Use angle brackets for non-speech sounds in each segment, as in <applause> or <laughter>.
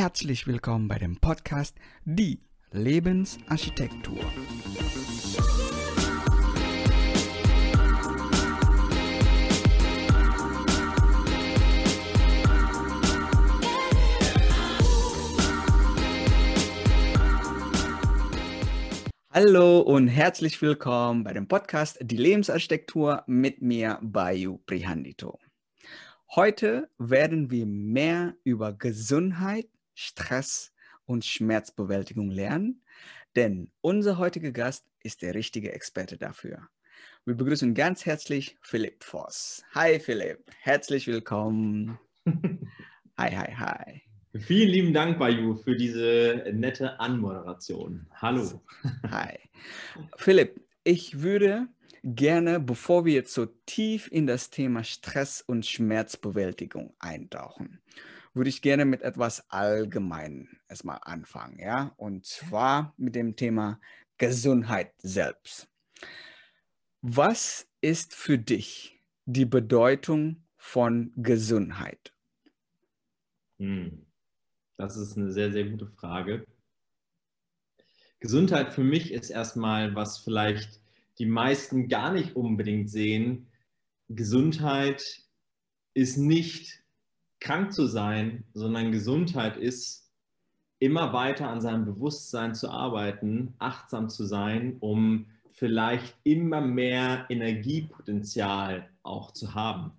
herzlich willkommen bei dem Podcast Die Lebensarchitektur. Hallo und herzlich willkommen bei dem Podcast Die Lebensarchitektur mit mir, Bayu Prihandito. Heute werden wir mehr über Gesundheit, Stress und Schmerzbewältigung lernen, denn unser heutiger Gast ist der richtige Experte dafür. Wir begrüßen ganz herzlich Philipp Voss. Hi Philipp, herzlich willkommen. <laughs> hi, hi, hi. Vielen lieben Dank, Bayu, für diese nette Anmoderation. Hallo. <laughs> Hi. Philipp, ich würde gerne, bevor wir jetzt so tief in das Thema Stress und Schmerzbewältigung eintauchen, würde ich gerne mit etwas Allgemeinem erstmal anfangen, ja, und zwar mit dem Thema Gesundheit selbst. Was ist für dich die Bedeutung von Gesundheit? Hm. Das ist eine sehr, sehr gute Frage. Gesundheit für mich ist erstmal, was vielleicht die meisten gar nicht unbedingt sehen, Gesundheit ist nicht krank zu sein, sondern Gesundheit ist immer weiter an seinem Bewusstsein zu arbeiten, achtsam zu sein, um vielleicht immer mehr Energiepotenzial auch zu haben,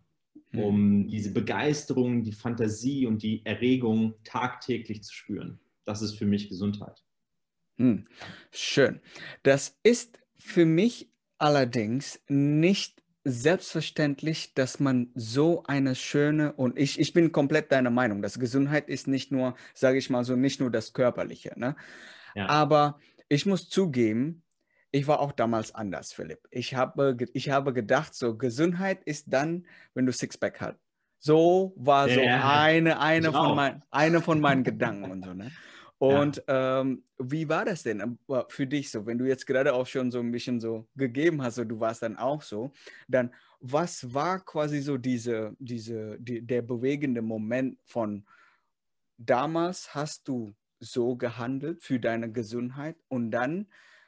hm. um diese Begeisterung, die Fantasie und die Erregung tagtäglich zu spüren. Das ist für mich Gesundheit. Hm. Schön. Das ist für mich allerdings nicht selbstverständlich, dass man so eine schöne und ich, ich bin komplett deiner Meinung, dass Gesundheit ist nicht nur, sage ich mal so, nicht nur das Körperliche. Ne? Ja. Aber ich muss zugeben, ich war auch damals anders, Philipp. Ich habe, ich habe gedacht, so Gesundheit ist dann, wenn du Sixpack hast. So war so ja, eine, eine, von mein, eine von meinen Gedanken und so. Ne? <laughs> Und ja. ähm, wie war das denn ähm, für dich so, wenn du jetzt gerade auch schon so ein bisschen so gegeben hast, so du warst dann auch so, dann was war quasi so diese, diese, die, der bewegende Moment von damals hast du so gehandelt für deine Gesundheit und dann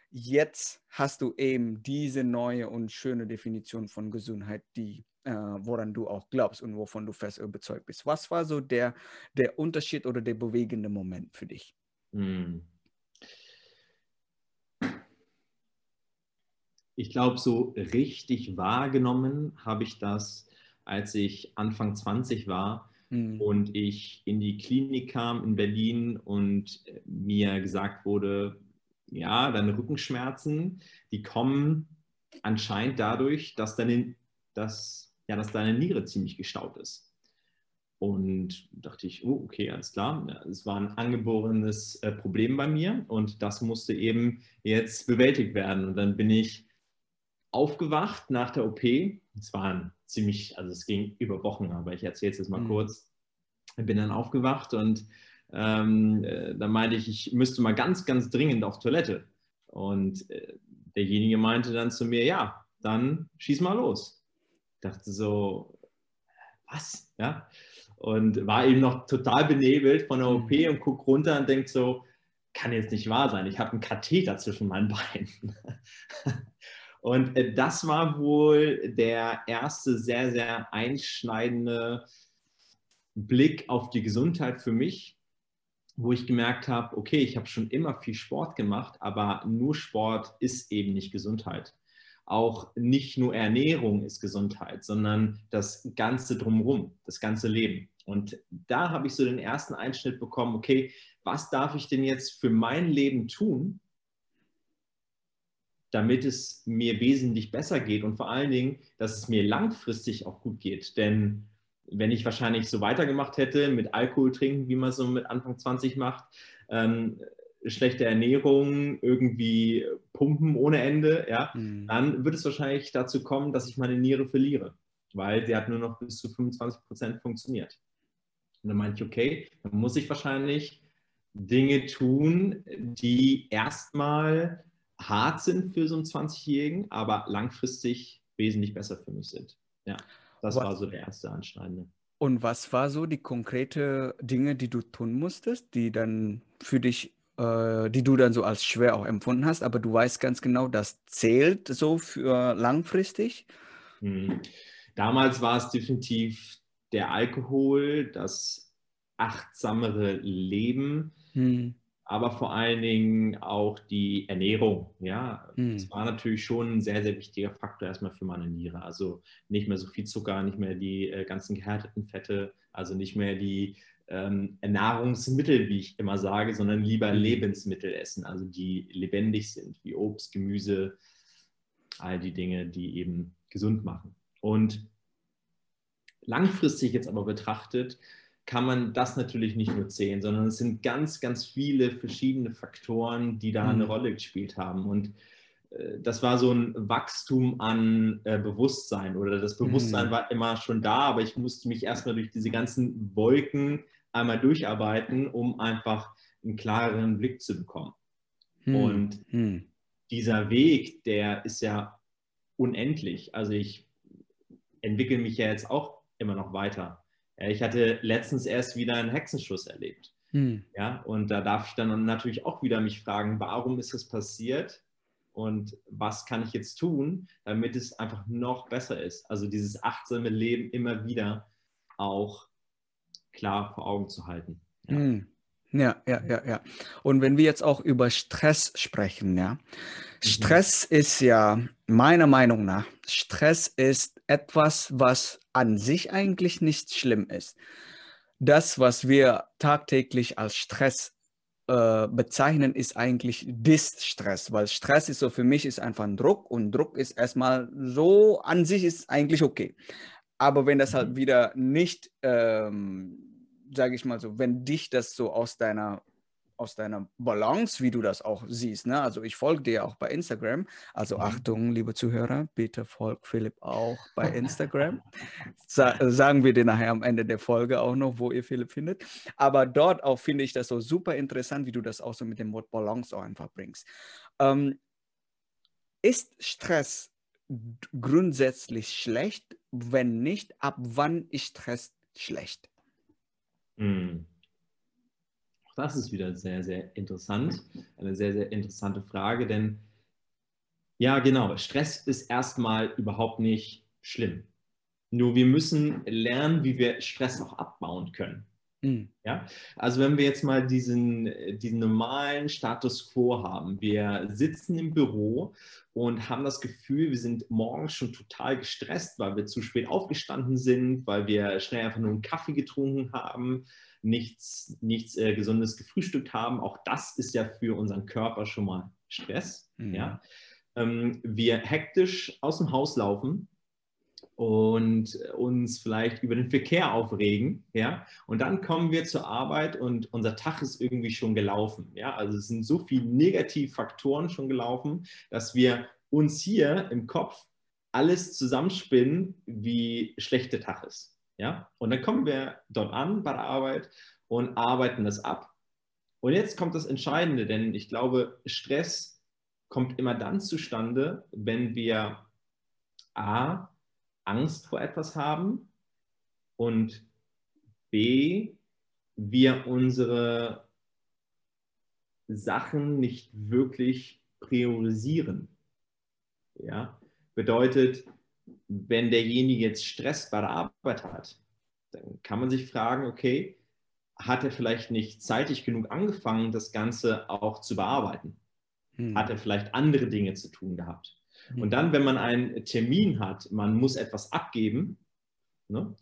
jetzt hast du eben diese neue und schöne Definition von Gesundheit, die äh, woran du auch glaubst und wovon du fest überzeugt bist. Was war so der, der Unterschied oder der bewegende Moment für dich? Hm. Ich glaube, so richtig wahrgenommen habe ich das, als ich Anfang 20 war mhm. und ich in die Klinik kam in Berlin und mir gesagt wurde, ja, deine Rückenschmerzen, die kommen anscheinend dadurch, dass deine, dass, ja, dass deine Niere ziemlich gestaut ist. Und dachte ich, oh, okay, alles klar. Es war ein angeborenes äh, Problem bei mir und das musste eben jetzt bewältigt werden. Und dann bin ich aufgewacht nach der OP. Es waren ziemlich, also es ging über Wochen, aber ich erzähle es jetzt mal mhm. kurz. Ich bin dann aufgewacht und ähm, äh, dann meinte ich, ich müsste mal ganz, ganz dringend auf Toilette. Und äh, derjenige meinte dann zu mir, ja, dann schieß mal los. Ich dachte so, was? Ja und war eben noch total benebelt von der OP mhm. und guckt runter und denkt so, kann jetzt nicht wahr sein, ich habe einen Katheter zwischen meinen <laughs> Beinen. und äh, das war wohl der erste sehr, sehr einschneidende Blick auf die Gesundheit für mich, wo ich gemerkt habe, okay, ich habe schon immer viel Sport gemacht, aber nur Sport ist eben nicht Gesundheit auch nicht nur Ernährung ist Gesundheit, sondern das Ganze drumherum, das ganze Leben. Und da habe ich so den ersten Einschnitt bekommen, okay, was darf ich denn jetzt für mein Leben tun, damit es mir wesentlich besser geht und vor allen Dingen, dass es mir langfristig auch gut geht. Denn wenn ich wahrscheinlich so weitergemacht hätte mit Alkohol trinken, wie man so mit Anfang 20 macht, ähm, schlechte Ernährung, irgendwie pumpen ohne Ende, ja, mhm. dann wird es wahrscheinlich dazu kommen, dass ich meine Niere verliere, weil sie hat nur noch bis zu 25 Prozent funktioniert. Und dann meinte ich, okay, dann muss ich wahrscheinlich Dinge tun, die erstmal hart sind für so einen 20-Jährigen, aber langfristig wesentlich besser für mich sind. Ja, das Was? war so der erste Anschneidende. Und was war so die konkrete Dinge, die du tun musstest, die dann für dich, äh, die du dann so als schwer auch empfunden hast, aber du weißt ganz genau, das zählt so für langfristig? Hm. Damals war es definitiv der Alkohol, das achtsamere Leben. Hm aber vor allen Dingen auch die Ernährung. Ja, mhm. das war natürlich schon ein sehr, sehr wichtiger Faktor erstmal für meine Niere. Also nicht mehr so viel Zucker, nicht mehr die äh, ganzen gehärteten Fette, also nicht mehr die ähm, Nahrungsmittel, wie ich immer sage, sondern lieber mhm. Lebensmittel essen, also die lebendig sind, wie Obst, Gemüse, all die Dinge, die eben gesund machen. Und langfristig jetzt aber betrachtet, kann man das natürlich nicht nur zählen, sondern es sind ganz, ganz viele verschiedene Faktoren, die da eine mhm. Rolle gespielt haben. Und äh, das war so ein Wachstum an äh, Bewusstsein oder das Bewusstsein mhm. war immer schon da, aber ich musste mich erstmal durch diese ganzen Wolken einmal durcharbeiten, um einfach einen klareren Blick zu bekommen. Mhm. Und mhm. dieser Weg, der ist ja unendlich. Also ich entwickle mich ja jetzt auch immer noch weiter. Ich hatte letztens erst wieder einen Hexenschuss erlebt. Hm. Ja, und da darf ich dann natürlich auch wieder mich fragen, warum ist es passiert und was kann ich jetzt tun, damit es einfach noch besser ist. Also dieses achtsame Leben immer wieder auch klar vor Augen zu halten. Ja. Hm. Ja, ja, ja, ja. Und wenn wir jetzt auch über Stress sprechen, ja. Mhm. Stress ist ja meiner Meinung nach, Stress ist etwas, was an sich eigentlich nicht schlimm ist. Das, was wir tagtäglich als Stress äh, bezeichnen, ist eigentlich Distress, weil Stress ist so für mich ist einfach ein Druck und Druck ist erstmal so an sich ist eigentlich okay. Aber wenn das halt mhm. wieder nicht ähm, sage ich mal so, wenn dich das so aus deiner aus deiner Balance, wie du das auch siehst. Ne? Also ich folge dir auch bei Instagram. Also mhm. Achtung, liebe Zuhörer, bitte folgt Philipp auch bei <laughs> Instagram. Sa sagen wir dir nachher am Ende der Folge auch noch, wo ihr Philipp findet. Aber dort auch finde ich das so super interessant, wie du das auch so mit dem Wort Balance auch einfach bringst. Ähm, ist Stress grundsätzlich schlecht? Wenn nicht, ab wann ist Stress schlecht? Mhm. Auch das ist wieder sehr, sehr interessant. Eine sehr, sehr interessante Frage, denn ja, genau, Stress ist erstmal überhaupt nicht schlimm. Nur wir müssen lernen, wie wir Stress auch abbauen können. Mhm. Ja? Also wenn wir jetzt mal diesen, diesen normalen Status quo haben, wir sitzen im Büro und haben das Gefühl, wir sind morgens schon total gestresst, weil wir zu spät aufgestanden sind, weil wir schnell einfach nur einen Kaffee getrunken haben, nichts, nichts äh, Gesundes gefrühstückt haben. Auch das ist ja für unseren Körper schon mal Stress. Mhm. Ja? Ähm, wir hektisch aus dem Haus laufen, und uns vielleicht über den Verkehr aufregen, ja, und dann kommen wir zur Arbeit und unser Tag ist irgendwie schon gelaufen, ja, also es sind so viele Negativfaktoren schon gelaufen, dass wir uns hier im Kopf alles zusammenspinnen, wie schlecht der Tag ist, ja, und dann kommen wir dort an bei der Arbeit und arbeiten das ab. Und jetzt kommt das Entscheidende, denn ich glaube, Stress kommt immer dann zustande, wenn wir A, Angst vor etwas haben und B, wir unsere Sachen nicht wirklich priorisieren. Ja? Bedeutet, wenn derjenige jetzt Stress bei der Arbeit hat, dann kann man sich fragen, okay, hat er vielleicht nicht zeitig genug angefangen, das Ganze auch zu bearbeiten? Hm. Hat er vielleicht andere Dinge zu tun gehabt? Und dann, wenn man einen Termin hat, man muss etwas abgeben, ne?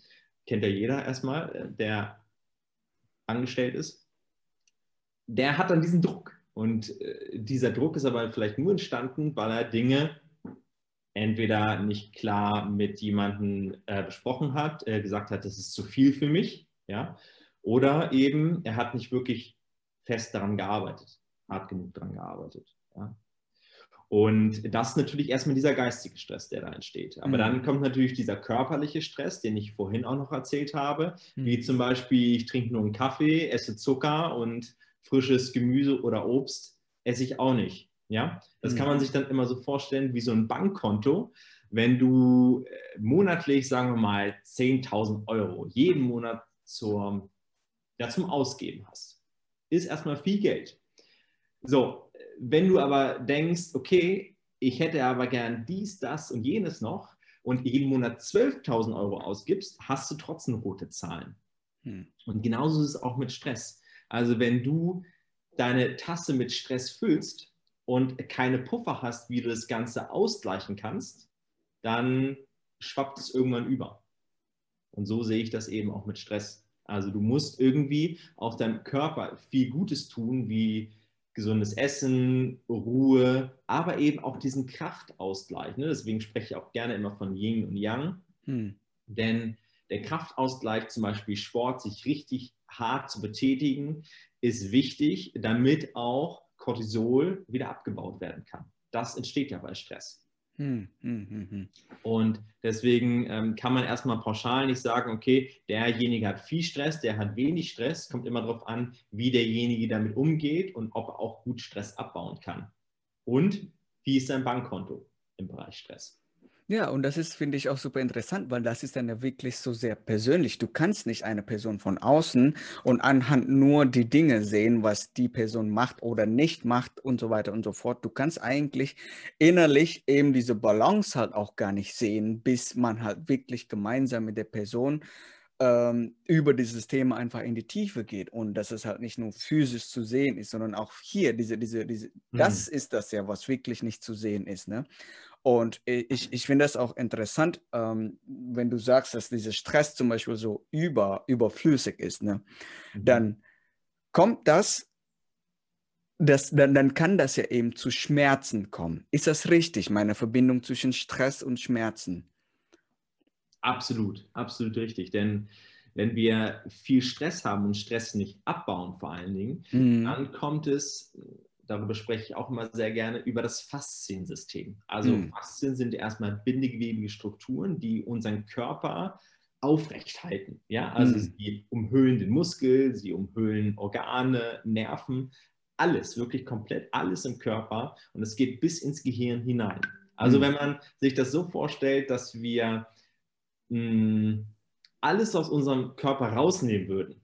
kennt ja jeder erstmal, äh, der angestellt ist, der hat dann diesen Druck. Und äh, dieser Druck ist aber vielleicht nur entstanden, weil er Dinge entweder nicht klar mit jemandem äh, besprochen hat, äh, gesagt hat, das ist zu viel für mich, ja, oder eben er hat nicht wirklich fest daran gearbeitet, hart genug daran gearbeitet. Ja. Und das ist natürlich erstmal dieser geistige Stress, der da entsteht. Aber mhm. dann kommt natürlich dieser körperliche Stress, den ich vorhin auch noch erzählt habe, mhm. wie zum Beispiel, ich trinke nur einen Kaffee, esse Zucker und frisches Gemüse oder Obst esse ich auch nicht. Ja, das mhm. kann man sich dann immer so vorstellen wie so ein Bankkonto, wenn du äh, monatlich, sagen wir mal, 10.000 Euro jeden Monat zur, ja, zum Ausgeben hast, ist erstmal viel Geld. So, wenn du aber denkst, okay, ich hätte aber gern dies, das und jenes noch und jeden Monat 12.000 Euro ausgibst, hast du trotzdem rote Zahlen. Hm. Und genauso ist es auch mit Stress. Also wenn du deine Tasse mit Stress füllst und keine Puffer hast, wie du das Ganze ausgleichen kannst, dann schwappt es irgendwann über. Und so sehe ich das eben auch mit Stress. Also du musst irgendwie auch deinem Körper viel Gutes tun, wie gesundes Essen, Ruhe, aber eben auch diesen Kraftausgleich. Ne? Deswegen spreche ich auch gerne immer von Yin und Yang. Hm. Denn der Kraftausgleich, zum Beispiel Sport, sich richtig hart zu betätigen, ist wichtig, damit auch Cortisol wieder abgebaut werden kann. Das entsteht ja bei Stress. Hm, hm, hm, und deswegen ähm, kann man erstmal pauschal nicht sagen, okay, derjenige hat viel Stress, der hat wenig Stress. Kommt immer darauf an, wie derjenige damit umgeht und ob er auch gut Stress abbauen kann. Und wie ist sein Bankkonto im Bereich Stress? Ja, und das ist, finde ich, auch super interessant, weil das ist dann ja wirklich so sehr persönlich. Du kannst nicht eine Person von außen und anhand nur die Dinge sehen, was die Person macht oder nicht macht und so weiter und so fort. Du kannst eigentlich innerlich eben diese Balance halt auch gar nicht sehen, bis man halt wirklich gemeinsam mit der Person ähm, über dieses Thema einfach in die Tiefe geht und dass es halt nicht nur physisch zu sehen ist, sondern auch hier, diese, diese, diese, mhm. das ist das ja, was wirklich nicht zu sehen ist. Ne? Und ich, ich finde das auch interessant, ähm, wenn du sagst, dass dieser Stress zum Beispiel so über, überflüssig ist, ne? Mhm. dann kommt das, das dann, dann kann das ja eben zu Schmerzen kommen. Ist das richtig, meine Verbindung zwischen Stress und Schmerzen? Absolut, absolut richtig. Denn wenn wir viel Stress haben und Stress nicht abbauen vor allen Dingen, mhm. dann kommt es darüber spreche ich auch immer sehr gerne, über das Fasziensystem. Also mhm. Faszien sind erstmal bindegewebige Strukturen, die unseren Körper aufrecht halten. Ja? Also mhm. sie umhüllen den Muskel, sie umhüllen Organe, Nerven, alles, wirklich komplett alles im Körper und es geht bis ins Gehirn hinein. Also mhm. wenn man sich das so vorstellt, dass wir mh, hm, alles aus unserem Körper rausnehmen würden,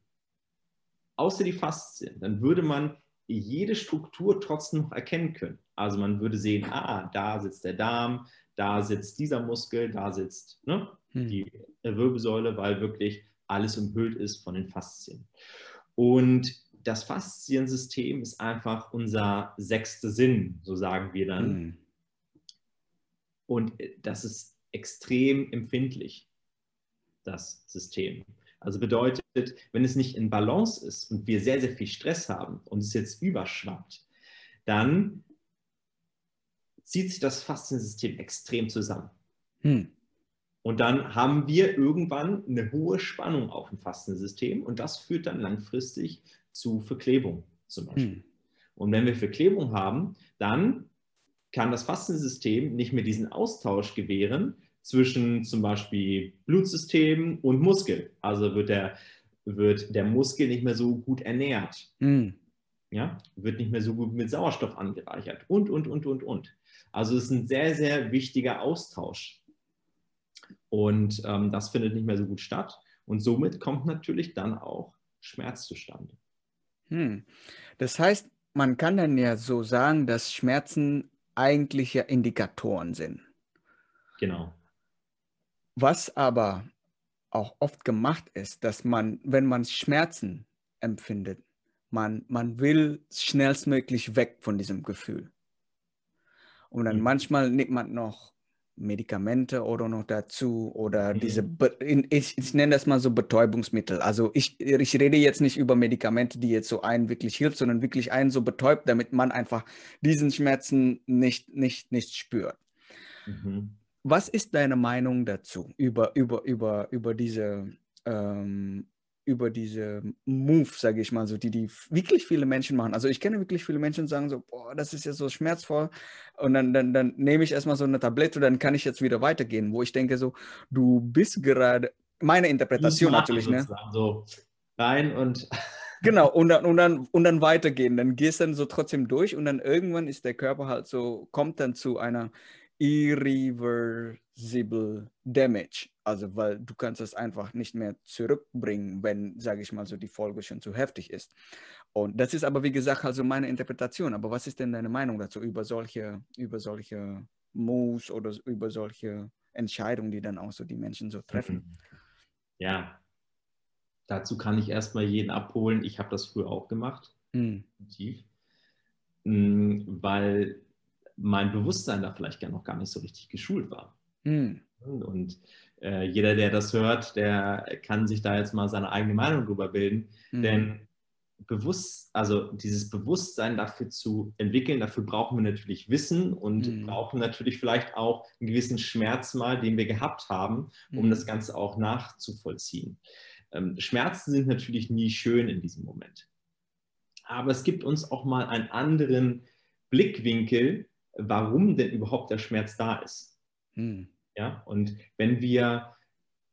außer die Faszien, dann würde man jede Struktur trotzdem noch erkennen können. Also man würde sehen, ah, da sitzt der Darm, da sitzt dieser Muskel, da sitzt ne, hm. die Wirbelsäule, weil wirklich alles umhüllt ist von den Faszien. Und das Fasziensystem ist einfach unser sechster Sinn, so sagen wir dann. Hm. Und das ist extrem empfindlich, das System. Also bedeutet, wenn es nicht in Balance ist und wir sehr, sehr viel Stress haben und es jetzt überschwappt, dann zieht sich das Fasziensystem extrem zusammen. Hm. Und dann haben wir irgendwann eine hohe Spannung auf dem Fastensystem und das führt dann langfristig zu Verklebung zum Beispiel. Hm. Und wenn wir Verklebung haben, dann kann das Fastensystem nicht mehr diesen Austausch gewähren zwischen zum Beispiel Blutsystem und Muskel. Also wird der, wird der Muskel nicht mehr so gut ernährt. Mm. Ja, wird nicht mehr so gut mit Sauerstoff angereichert und, und, und, und, und. Also es ist ein sehr, sehr wichtiger Austausch. Und ähm, das findet nicht mehr so gut statt. Und somit kommt natürlich dann auch Schmerz zustande. Hm. Das heißt, man kann dann ja so sagen, dass Schmerzen eigentlich ja Indikatoren sind. Genau. Was aber auch oft gemacht ist, dass man, wenn man Schmerzen empfindet, man, man will schnellstmöglich weg von diesem Gefühl. Und dann mhm. manchmal nimmt man noch Medikamente oder noch dazu oder mhm. diese, ich, ich nenne das mal so Betäubungsmittel. Also ich, ich rede jetzt nicht über Medikamente, die jetzt so einen wirklich hilft, sondern wirklich einen so betäubt, damit man einfach diesen Schmerzen nicht, nicht, nicht spürt. Mhm. Was ist deine Meinung dazu über, über, über, über diese ähm, über diese Move, sage ich mal, so die die wirklich viele Menschen machen. Also ich kenne wirklich viele Menschen, die sagen so, boah, das ist ja so schmerzvoll und dann, dann, dann nehme ich erstmal so eine Tablette und dann kann ich jetzt wieder weitergehen, wo ich denke so, du bist gerade, meine Interpretation natürlich, ne? So rein und <laughs> Genau, und dann, und, dann, und dann weitergehen. Dann gehst du dann so trotzdem durch und dann irgendwann ist der Körper halt so, kommt dann zu einer irreversible damage. Also weil du kannst es einfach nicht mehr zurückbringen, wenn, sage ich mal so, die Folge schon zu heftig ist. Und das ist aber, wie gesagt, also meine Interpretation. Aber was ist denn deine Meinung dazu über solche, über solche Moves oder über solche Entscheidungen, die dann auch so die Menschen so treffen? Mhm. Ja, dazu kann ich erstmal jeden abholen. Ich habe das früher auch gemacht. Mhm. Tief. Weil mein Bewusstsein da vielleicht noch gar nicht so richtig geschult war. Mhm. Und äh, jeder, der das hört, der kann sich da jetzt mal seine eigene Meinung drüber bilden. Mhm. Denn bewusst, also dieses Bewusstsein dafür zu entwickeln, dafür brauchen wir natürlich Wissen und mhm. brauchen natürlich vielleicht auch einen gewissen Schmerz mal, den wir gehabt haben, um mhm. das Ganze auch nachzuvollziehen. Ähm, Schmerzen sind natürlich nie schön in diesem Moment. Aber es gibt uns auch mal einen anderen Blickwinkel, warum denn überhaupt der Schmerz da ist. Mhm. Ja, und wenn wir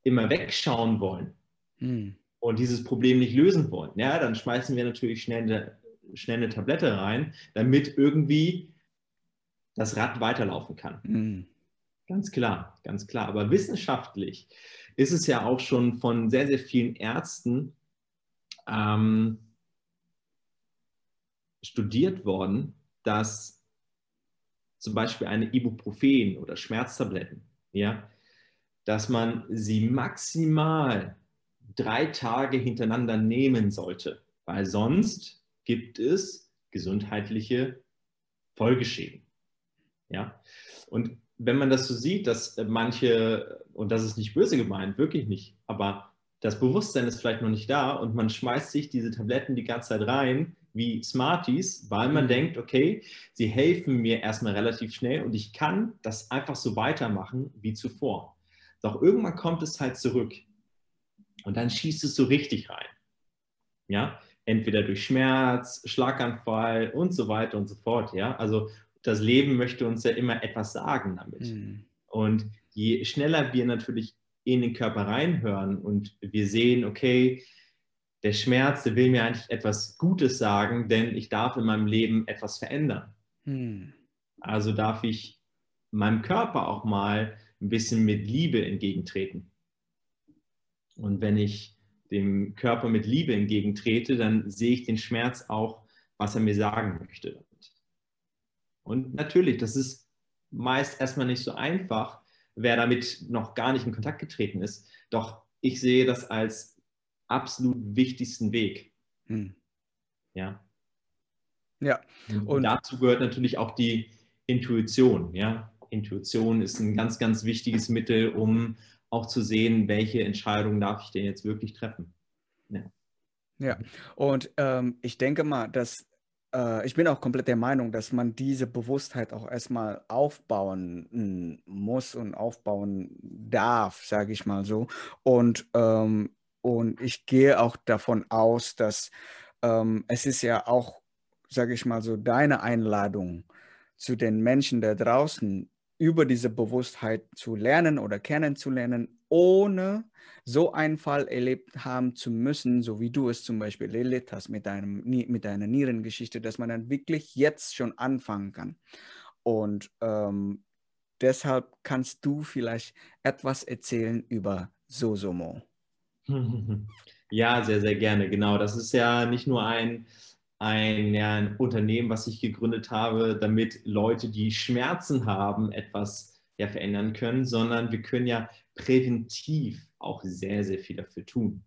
immer wegschauen wollen, mhm und dieses Problem nicht lösen wollen, ja, dann schmeißen wir natürlich schnell eine, schnell eine Tablette rein, damit irgendwie das Rad weiterlaufen kann. Mhm. Ganz klar, ganz klar. Aber wissenschaftlich ist es ja auch schon von sehr, sehr vielen Ärzten ähm, studiert worden, dass zum Beispiel eine Ibuprofen oder Schmerztabletten, ja, dass man sie maximal drei Tage hintereinander nehmen sollte, weil sonst gibt es gesundheitliche Folgeschäden. Ja? Und wenn man das so sieht, dass manche, und das ist nicht böse gemeint, wirklich nicht, aber das Bewusstsein ist vielleicht noch nicht da und man schmeißt sich diese Tabletten die ganze Zeit rein, wie Smarties, weil man mhm. denkt, okay, sie helfen mir erstmal relativ schnell und ich kann das einfach so weitermachen wie zuvor. Doch irgendwann kommt es halt zurück. Und dann schießt es so richtig rein. Ja, entweder durch Schmerz, Schlaganfall und so weiter und so fort. Ja, also das Leben möchte uns ja immer etwas sagen damit. Mhm. Und je schneller wir natürlich in den Körper reinhören und wir sehen, okay, der Schmerz, der will mir eigentlich etwas Gutes sagen, denn ich darf in meinem Leben etwas verändern. Mhm. Also darf ich meinem Körper auch mal ein bisschen mit Liebe entgegentreten. Und wenn ich dem Körper mit Liebe entgegentrete, dann sehe ich den Schmerz auch, was er mir sagen möchte. Und natürlich, das ist meist erstmal nicht so einfach, wer damit noch gar nicht in Kontakt getreten ist. Doch ich sehe das als absolut wichtigsten Weg. Hm. Ja. Ja. Und, und dazu gehört natürlich auch die Intuition. Ja. Intuition ist ein ganz, ganz wichtiges Mittel, um auch zu sehen, welche Entscheidungen darf ich denn jetzt wirklich treffen. Ja, ja. und ähm, ich denke mal, dass äh, ich bin auch komplett der Meinung, dass man diese Bewusstheit auch erstmal aufbauen muss und aufbauen darf, sage ich mal so. Und, ähm, und ich gehe auch davon aus, dass ähm, es ist ja auch, sage ich mal so, deine Einladung zu den Menschen da draußen, über diese Bewusstheit zu lernen oder kennenzulernen, ohne so einen Fall erlebt haben zu müssen, so wie du es zum Beispiel erlebt hast mit, deinem, mit deiner Nierengeschichte, dass man dann wirklich jetzt schon anfangen kann. Und ähm, deshalb kannst du vielleicht etwas erzählen über Sosomo. <laughs> Ja, sehr, sehr gerne. Genau, das ist ja nicht nur ein ein, ja, ein Unternehmen, was ich gegründet habe, damit Leute, die Schmerzen haben, etwas ja, verändern können, sondern wir können ja präventiv auch sehr, sehr viel dafür tun.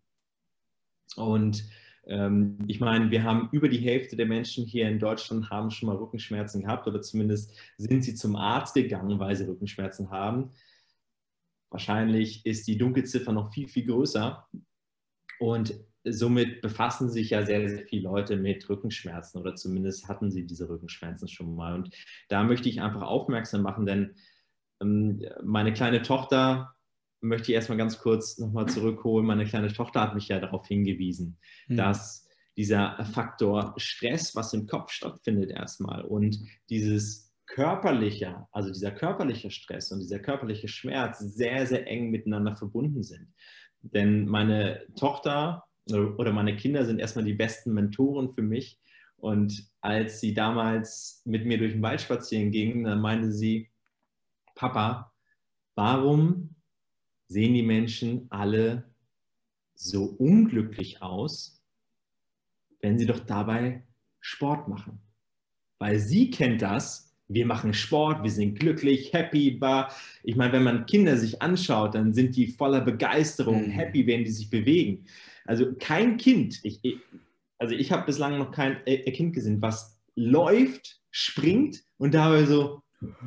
Und ähm, ich meine, wir haben über die Hälfte der Menschen hier in Deutschland haben schon mal Rückenschmerzen gehabt oder zumindest sind sie zum Arzt gegangen, weil sie Rückenschmerzen haben. Wahrscheinlich ist die Dunkelziffer noch viel, viel größer. Und somit befassen sich ja sehr, sehr viele Leute mit Rückenschmerzen oder zumindest hatten sie diese Rückenschmerzen schon mal. Und da möchte ich einfach aufmerksam machen, denn ähm, meine kleine Tochter möchte ich erstmal ganz kurz nochmal zurückholen. Meine kleine Tochter hat mich ja darauf hingewiesen, mhm. dass dieser Faktor Stress, was im Kopf stattfindet erstmal und dieses körperliche, also dieser körperliche Stress und dieser körperliche Schmerz sehr, sehr eng miteinander verbunden sind. Denn meine Tochter oder meine Kinder sind erstmal die besten Mentoren für mich. Und als sie damals mit mir durch den Wald spazieren gingen, dann meinte sie, Papa, warum sehen die Menschen alle so unglücklich aus, wenn sie doch dabei Sport machen? Weil sie kennt das, wir machen Sport, wir sind glücklich, happy, bar. Ich meine, wenn man Kinder sich anschaut, dann sind die voller Begeisterung, mhm. happy, wenn die sich bewegen. Also kein Kind, ich, also ich habe bislang noch kein äh, Kind gesehen, was läuft, springt und dabei so <laughs>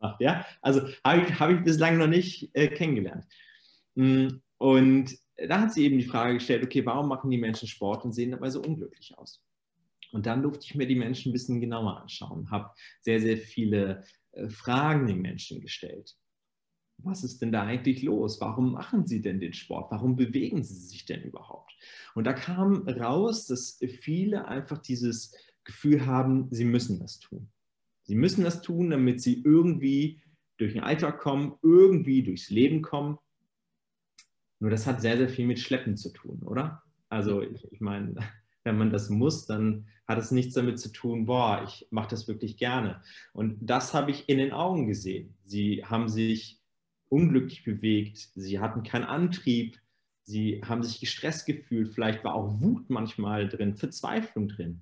macht. Ja? Also habe ich, hab ich bislang noch nicht äh, kennengelernt. Mm, und da hat sie eben die Frage gestellt, okay, warum machen die Menschen Sport und sehen dabei so unglücklich aus? Und dann durfte ich mir die Menschen ein bisschen genauer anschauen, habe sehr, sehr viele äh, Fragen den Menschen gestellt. Was ist denn da eigentlich los? Warum machen sie denn den Sport? Warum bewegen sie sich denn überhaupt? Und da kam raus, dass viele einfach dieses Gefühl haben, sie müssen das tun. Sie müssen das tun, damit sie irgendwie durch den Alltag kommen, irgendwie durchs Leben kommen. Nur das hat sehr, sehr viel mit Schleppen zu tun, oder? Also ich, ich meine, wenn man das muss, dann hat es nichts damit zu tun, boah, ich mache das wirklich gerne. Und das habe ich in den Augen gesehen. Sie haben sich unglücklich bewegt, sie hatten keinen Antrieb, sie haben sich gestresst gefühlt, vielleicht war auch Wut manchmal drin, Verzweiflung drin.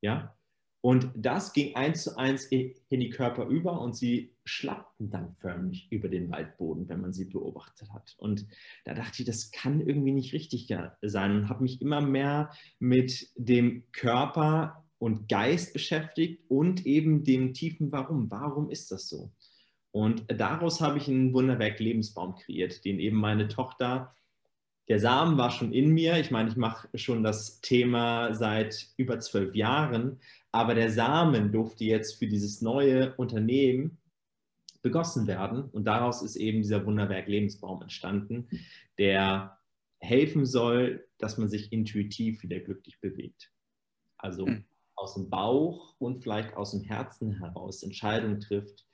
Ja, und das ging eins zu eins in die Körper über und sie schlappten dann förmlich über den Waldboden, wenn man sie beobachtet hat. Und da dachte ich, das kann irgendwie nicht richtig sein und habe mich immer mehr mit dem Körper und Geist beschäftigt und eben dem tiefen Warum. Warum ist das so? Und daraus habe ich einen Wunderwerk Lebensbaum kreiert, den eben meine Tochter der Samen war schon in mir. Ich meine, ich mache schon das Thema seit über zwölf Jahren, aber der Samen durfte jetzt für dieses neue Unternehmen begossen werden. Und daraus ist eben dieser Wunderwerk Lebensbaum entstanden, der helfen soll, dass man sich intuitiv wieder glücklich bewegt. Also mhm. aus dem Bauch und vielleicht aus dem Herzen heraus Entscheidungen trifft,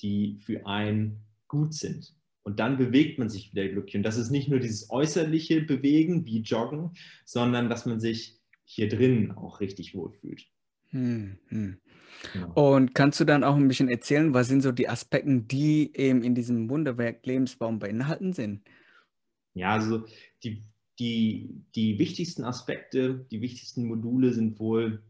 die für einen gut sind. Und dann bewegt man sich wieder glücklich. Und das ist nicht nur dieses äußerliche Bewegen wie Joggen, sondern dass man sich hier drinnen auch richtig wohlfühlt. Hm, hm. Genau. Und kannst du dann auch ein bisschen erzählen, was sind so die Aspekte, die eben in diesem Wunderwerk Lebensbaum beinhalten sind? Ja, also die, die, die wichtigsten Aspekte, die wichtigsten Module sind wohl,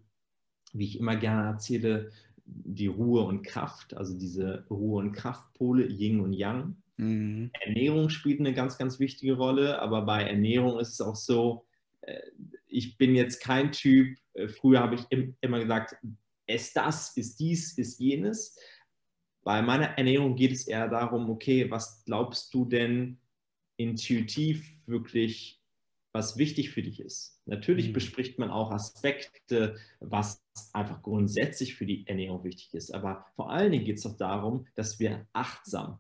wie ich immer gerne erzähle, die Ruhe und Kraft, also diese Ruhe- und Kraftpole, Yin und Yang. Mhm. Ernährung spielt eine ganz, ganz wichtige Rolle, aber bei Ernährung ist es auch so, äh, ich bin jetzt kein Typ, früher habe ich immer gesagt, es das, ist dies, ist jenes. Bei meiner Ernährung geht es eher darum, okay, was glaubst du denn intuitiv wirklich, was wichtig für dich ist? Natürlich mhm. bespricht man auch Aspekte, was einfach grundsätzlich für die Ernährung wichtig ist, aber vor allen Dingen geht es doch darum, dass wir achtsam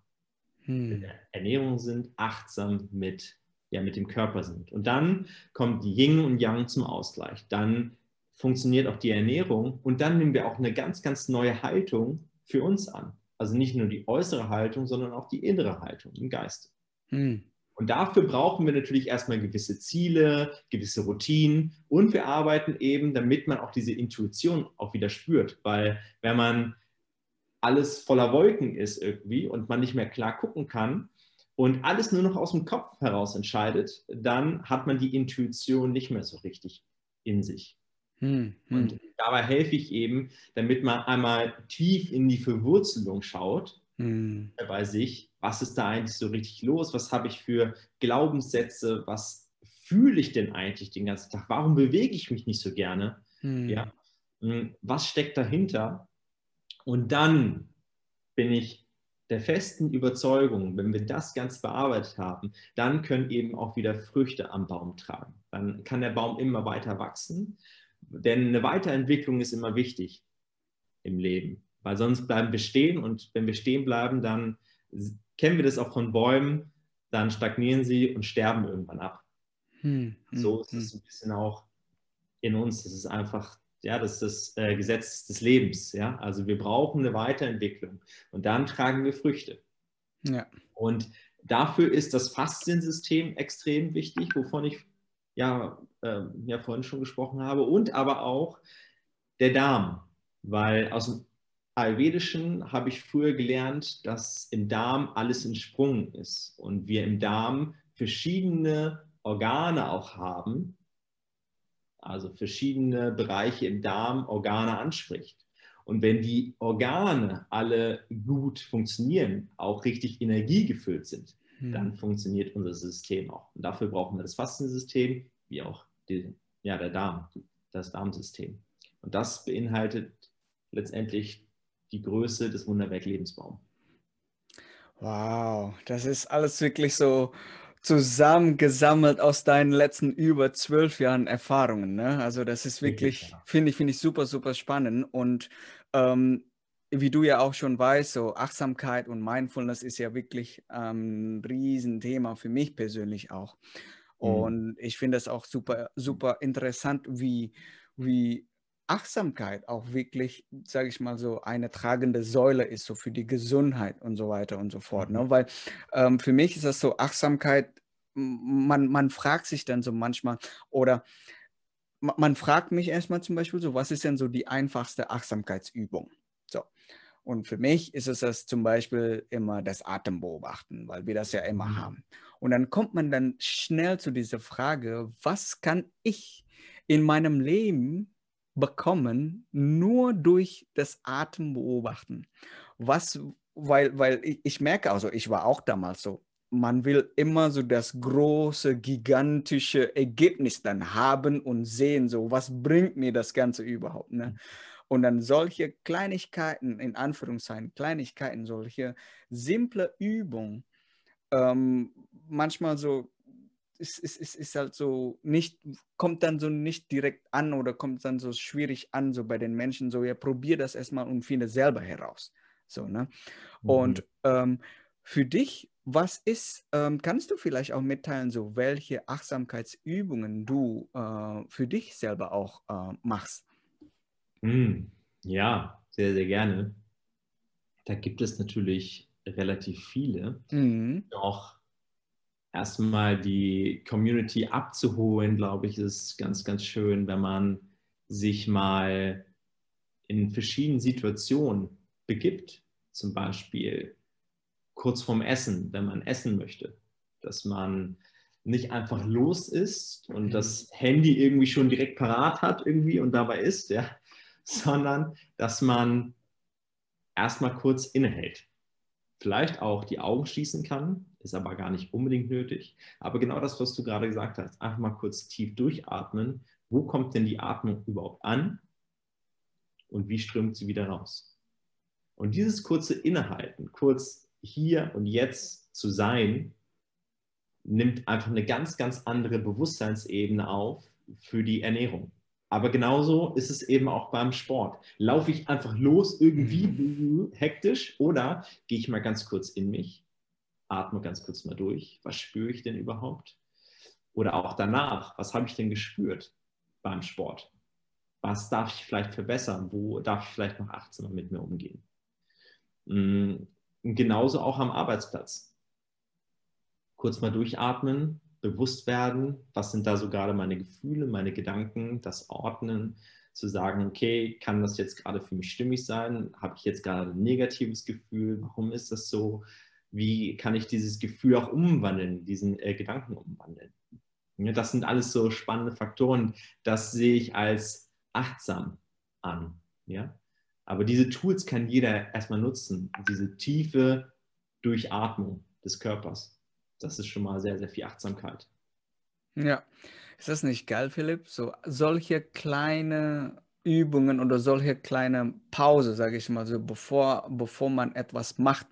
hm. mit der Ernährung sind, achtsam mit, ja, mit dem Körper sind. Und dann kommt Yin und Yang zum Ausgleich. Dann funktioniert auch die Ernährung und dann nehmen wir auch eine ganz, ganz neue Haltung für uns an. Also nicht nur die äußere Haltung, sondern auch die innere Haltung im Geist. Hm. Und dafür brauchen wir natürlich erstmal gewisse Ziele, gewisse Routinen und wir arbeiten eben, damit man auch diese Intuition auch wieder spürt. Weil wenn man alles voller Wolken ist irgendwie und man nicht mehr klar gucken kann und alles nur noch aus dem Kopf heraus entscheidet, dann hat man die Intuition nicht mehr so richtig in sich. Hm, hm. Und dabei helfe ich eben, damit man einmal tief in die Verwurzelung schaut hm. bei sich. Was ist da eigentlich so richtig los? Was habe ich für Glaubenssätze? Was fühle ich denn eigentlich den ganzen Tag? Warum bewege ich mich nicht so gerne? Hm. Ja. Hm, was steckt dahinter? Und dann bin ich der festen Überzeugung, wenn wir das ganz bearbeitet haben, dann können eben auch wieder Früchte am Baum tragen. Dann kann der Baum immer weiter wachsen, denn eine Weiterentwicklung ist immer wichtig im Leben, weil sonst bleiben wir stehen und wenn wir stehen bleiben, dann kennen wir das auch von Bäumen, dann stagnieren sie und sterben irgendwann ab. Hm, hm, so ist es hm. ein bisschen auch in uns. Das ist einfach ja, das ist das äh, Gesetz des Lebens. Ja? Also wir brauchen eine Weiterentwicklung und dann tragen wir Früchte. Ja. Und dafür ist das Fasziensystem extrem wichtig, wovon ich ja, äh, ja vorhin schon gesprochen habe, und aber auch der Darm, weil aus dem Ayurvedischen habe ich früher gelernt, dass im Darm alles in Sprung ist. Und wir im Darm verschiedene Organe auch haben, also verschiedene Bereiche im Darm Organe anspricht. Und wenn die Organe alle gut funktionieren, auch richtig energiegefüllt sind, hm. dann funktioniert unser System auch. Und dafür brauchen wir das Fastensystem, wie auch die, ja, der Darm, das Darmsystem. Und das beinhaltet letztendlich die Größe des Wunderwerk-Lebensbaums. Wow, das ist alles wirklich so zusammengesammelt aus deinen letzten über zwölf Jahren Erfahrungen. Ne? Also das ist wirklich, finde ich, finde ich super, super spannend. Und ähm, wie du ja auch schon weißt, so Achtsamkeit und Mindfulness ist ja wirklich ähm, ein Riesenthema für mich persönlich auch. Mhm. Und ich finde es auch super, super interessant, wie, wie Achtsamkeit auch wirklich, sage ich mal so, eine tragende Säule ist, so für die Gesundheit und so weiter und so fort. Ne? Mhm. Weil ähm, für mich ist das so, Achtsamkeit, man, man fragt sich dann so manchmal, oder man, man fragt mich erstmal zum Beispiel so, was ist denn so die einfachste Achtsamkeitsübung? So. Und für mich ist es das zum Beispiel immer das Atembeobachten, weil wir das ja immer mhm. haben. Und dann kommt man dann schnell zu dieser Frage, was kann ich in meinem Leben bekommen, nur durch das Atem beobachten. Was, weil, weil ich, ich merke, also ich war auch damals so, man will immer so das große, gigantische Ergebnis dann haben und sehen, so was bringt mir das Ganze überhaupt. Ne? Und dann solche Kleinigkeiten, in Anführungszeichen, Kleinigkeiten, solche simple Übungen, ähm, manchmal so ist, ist, ist, ist halt so nicht, kommt dann so nicht direkt an oder kommt dann so schwierig an, so bei den Menschen, so ja, probier das erstmal und finde selber heraus. So, ne? Mhm. Und ähm, für dich, was ist, ähm, kannst du vielleicht auch mitteilen, so welche Achtsamkeitsübungen du äh, für dich selber auch äh, machst? Mhm. Ja, sehr, sehr gerne. Da gibt es natürlich relativ viele. Mhm. Doch erstmal die Community abzuholen, glaube ich, ist ganz, ganz schön, wenn man sich mal in verschiedenen Situationen begibt. Zum Beispiel kurz vorm Essen, wenn man essen möchte. Dass man nicht einfach los ist und das Handy irgendwie schon direkt parat hat irgendwie und dabei ist, ja, <laughs> sondern dass man erstmal kurz innehält vielleicht auch die Augen schließen kann, ist aber gar nicht unbedingt nötig. Aber genau das, was du gerade gesagt hast, einfach mal kurz tief durchatmen. Wo kommt denn die Atmung überhaupt an und wie strömt sie wieder raus? Und dieses kurze Innehalten, kurz hier und jetzt zu sein, nimmt einfach eine ganz, ganz andere Bewusstseinsebene auf für die Ernährung. Aber genauso ist es eben auch beim Sport. Laufe ich einfach los irgendwie mhm. hektisch oder gehe ich mal ganz kurz in mich, atme ganz kurz mal durch. Was spüre ich denn überhaupt? Oder auch danach, was habe ich denn gespürt beim Sport? Was darf ich vielleicht verbessern? Wo darf ich vielleicht noch achtsamer mit mir umgehen? Und mm, genauso auch am Arbeitsplatz. Kurz mal durchatmen, bewusst werden, was sind da so gerade meine Gefühle, meine Gedanken, das Ordnen, zu sagen, okay, kann das jetzt gerade für mich stimmig sein? Habe ich jetzt gerade ein negatives Gefühl? Warum ist das so? Wie kann ich dieses Gefühl auch umwandeln, diesen äh, Gedanken umwandeln? Ja, das sind alles so spannende Faktoren. Das sehe ich als achtsam an. Ja? Aber diese Tools kann jeder erstmal nutzen. Diese tiefe Durchatmung des Körpers das ist schon mal sehr, sehr viel Achtsamkeit. Ja, ist das nicht geil, Philipp? So solche kleine Übungen oder solche kleine Pause, sage ich mal so, bevor, bevor man etwas macht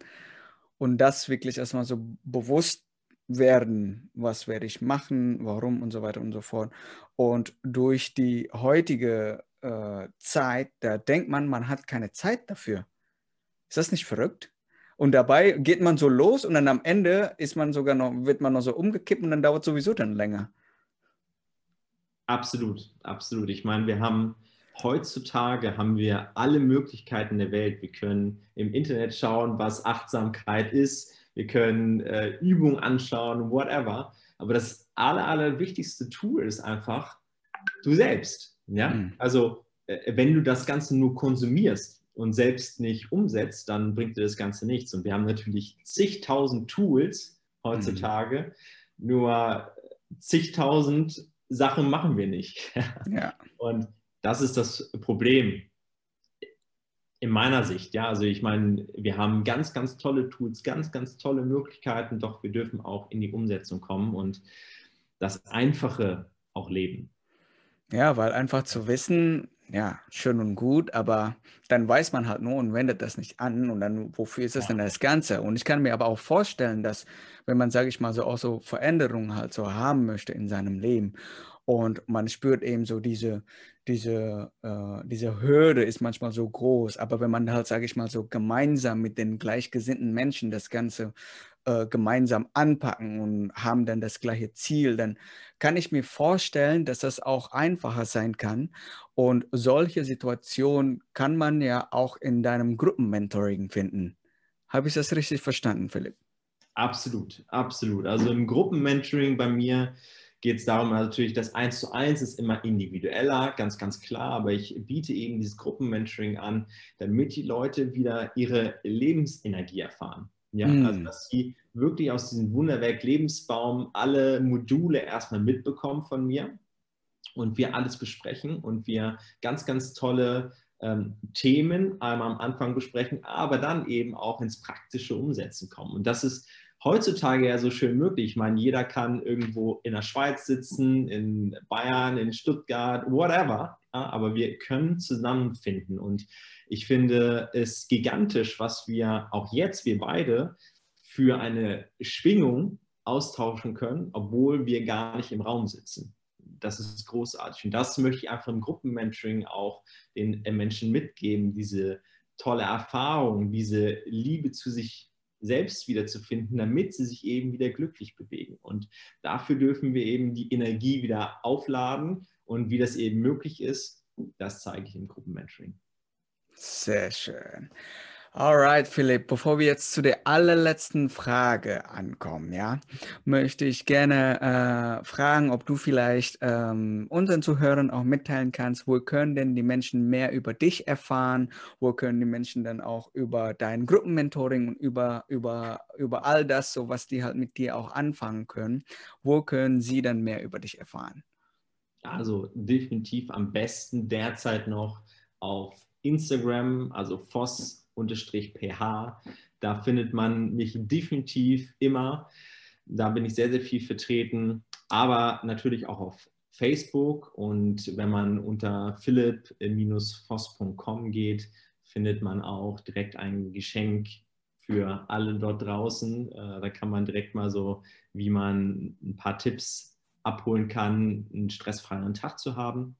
und das wirklich erstmal so bewusst werden, was werde ich machen, warum und so weiter und so fort. Und durch die heutige äh, Zeit, da denkt man, man hat keine Zeit dafür. Ist das nicht verrückt? Und dabei geht man so los und dann am Ende ist man sogar noch, wird man noch so umgekippt und dann dauert sowieso dann länger. Absolut, absolut. Ich meine, wir haben heutzutage haben wir alle Möglichkeiten der Welt. Wir können im Internet schauen, was Achtsamkeit ist. Wir können äh, Übungen anschauen, whatever. Aber das aller, aller wichtigste Tool ist einfach du selbst. Ja? Mhm. Also, äh, wenn du das Ganze nur konsumierst, und selbst nicht umsetzt, dann bringt dir das Ganze nichts. Und wir haben natürlich zigtausend Tools heutzutage, mhm. nur zigtausend Sachen machen wir nicht. <laughs> Ja. Und das ist das Problem in meiner Sicht. Ja, also ich meine, wir haben ganz, ganz tolle Tools, ganz, ganz tolle Möglichkeiten, doch wir dürfen auch in die Umsetzung kommen und das Einfache auch leben. Ja, weil einfach zu wissen, ja, schön und gut, aber dann weiß man halt nur und wendet das nicht an und dann, wofür ist das ja. denn das Ganze? Und ich kann mir aber auch vorstellen, dass, wenn man, sage ich mal, so auch so Veränderungen halt so haben möchte in seinem Leben und man spürt eben so diese, diese, äh, diese Hürde ist manchmal so groß, aber wenn man halt, sage ich mal, so gemeinsam mit den gleichgesinnten Menschen das Ganze äh, gemeinsam anpacken und haben dann das gleiche Ziel, dann kann ich mir vorstellen, dass das auch einfacher sein kann. Und solche Situationen kann man ja auch in deinem Gruppenmentoring finden. Habe ich das richtig verstanden, Philipp? Absolut, absolut. Also im Gruppenmentoring bei mir geht es darum, natürlich, das Eins zu Eins ist immer individueller, ganz, ganz klar, aber ich biete eben dieses Gruppenmentoring an, damit die Leute wieder ihre Lebensenergie erfahren. Ja, mm. also dass sie wirklich aus diesem Wunderwerk Lebensbaum alle Module erstmal mitbekommen von mir und wir alles besprechen und wir ganz, ganz tolle ähm, Themen einmal am Anfang besprechen, aber dann eben auch ins praktische Umsetzen kommen. Und das ist heutzutage ja so schön möglich. Ich meine, jeder kann irgendwo in der Schweiz sitzen, in Bayern, in Stuttgart, whatever. Ja, aber wir können zusammenfinden. Und ich finde es gigantisch, was wir auch jetzt, wir beide, für eine Schwingung austauschen können, obwohl wir gar nicht im Raum sitzen. Das ist großartig. Und das möchte ich einfach im Gruppenmentoring auch den Menschen mitgeben, diese tolle Erfahrung, diese Liebe zu sich selbst wiederzufinden, damit sie sich eben wieder glücklich bewegen. Und dafür dürfen wir eben die Energie wieder aufladen. Und wie das eben möglich ist, das zeige ich im Gruppenmentoring. Sehr schön. Alright, Philipp, bevor wir jetzt zu der allerletzten Frage ankommen, ja, möchte ich gerne äh, fragen, ob du vielleicht ähm, unseren Zuhörern auch mitteilen kannst, wo können denn die Menschen mehr über dich erfahren, wo können die Menschen dann auch über dein Gruppenmentoring und über, über, über all das, so was die halt mit dir auch anfangen können, wo können sie dann mehr über dich erfahren? Also definitiv am besten derzeit noch auf Instagram, also Voss ph. Da findet man mich definitiv immer. Da bin ich sehr, sehr viel vertreten, aber natürlich auch auf Facebook. Und wenn man unter philipp-voss.com geht, findet man auch direkt ein Geschenk für alle dort draußen. Äh, da kann man direkt mal so, wie man ein paar Tipps abholen kann, einen stressfreien Tag zu haben.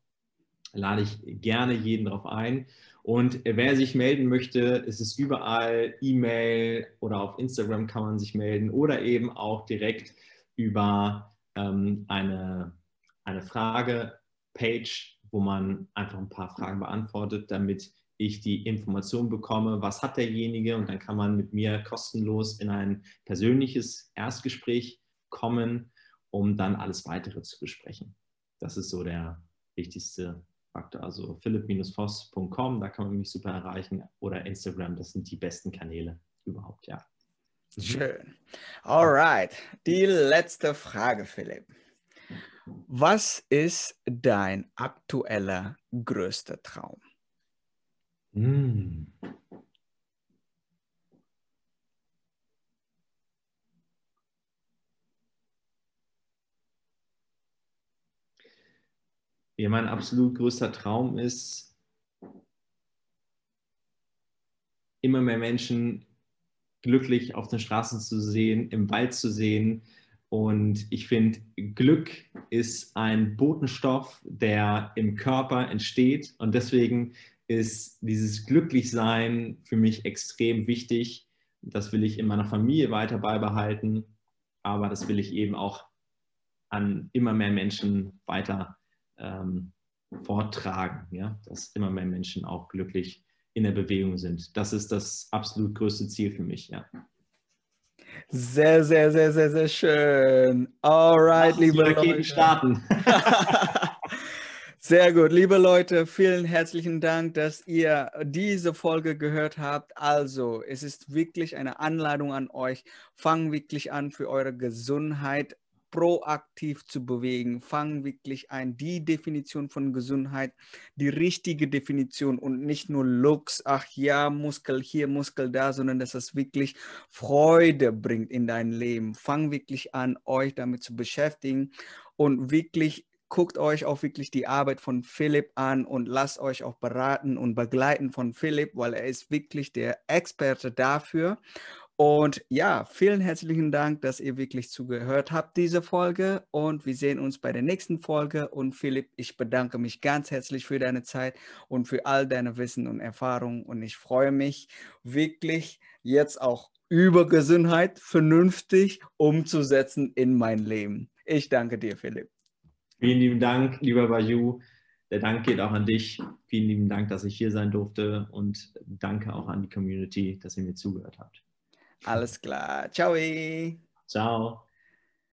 Lade ich gerne jeden darauf ein. Und wer sich melden möchte, ist es überall E-Mail oder auf Instagram kann man sich melden oder eben auch direkt über ähm, eine, eine Frage-Page, wo man einfach ein paar Fragen beantwortet, damit ich die Information bekomme, was hat derjenige und dann kann man mit mir kostenlos in ein persönliches Erstgespräch kommen, um dann alles weitere zu besprechen. Das ist so der wichtigste Faktor. Also philipp-voss.com, da kann man mich super erreichen oder Instagram, das sind die besten Kanäle überhaupt, ja. Schön. Alright, die letzte Frage, Philipp. Was ist dein aktueller größter Traum? Mm. Ja, mein absolut größter Traum ist, immer mehr Menschen glücklich auf den Straßen zu sehen, im Wald zu sehen. Und ich finde, Glück ist ein Botenstoff, der im Körper entsteht. Und deswegen ist dieses Glücklichsein für mich extrem wichtig. Das will ich in meiner Familie weiter beibehalten, aber das will ich eben auch an immer mehr Menschen weiter ähm, vortragen, ja? dass immer mehr Menschen auch glücklich in der Bewegung sind. Das ist das absolut größte Ziel für mich, ja. Sehr, sehr, sehr, sehr, sehr schön. Alright, liebe Raketen starten. <laughs> Sehr gut, liebe Leute, vielen herzlichen Dank, dass ihr diese Folge gehört habt. Also, es ist wirklich eine Anleitung an euch. Fangt wirklich an, für eure Gesundheit proaktiv zu bewegen. Fangen wirklich ein, die Definition von Gesundheit, die richtige Definition und nicht nur Looks, ach ja, Muskel hier, Muskel da, sondern dass es wirklich Freude bringt in dein Leben. Fang wirklich an, euch damit zu beschäftigen und wirklich guckt euch auch wirklich die Arbeit von Philipp an und lasst euch auch beraten und begleiten von Philipp, weil er ist wirklich der Experte dafür. Und ja, vielen herzlichen Dank, dass ihr wirklich zugehört habt, diese Folge. Und wir sehen uns bei der nächsten Folge. Und Philipp, ich bedanke mich ganz herzlich für deine Zeit und für all deine Wissen und Erfahrungen. Und ich freue mich wirklich jetzt auch über Gesundheit vernünftig umzusetzen in mein Leben. Ich danke dir, Philipp. Vielen lieben Dank, lieber Bayou. Der Dank geht auch an dich. Vielen lieben Dank, dass ich hier sein durfte. Und danke auch an die Community, dass ihr mir zugehört habt. Alles klar. Ciao. Ciao.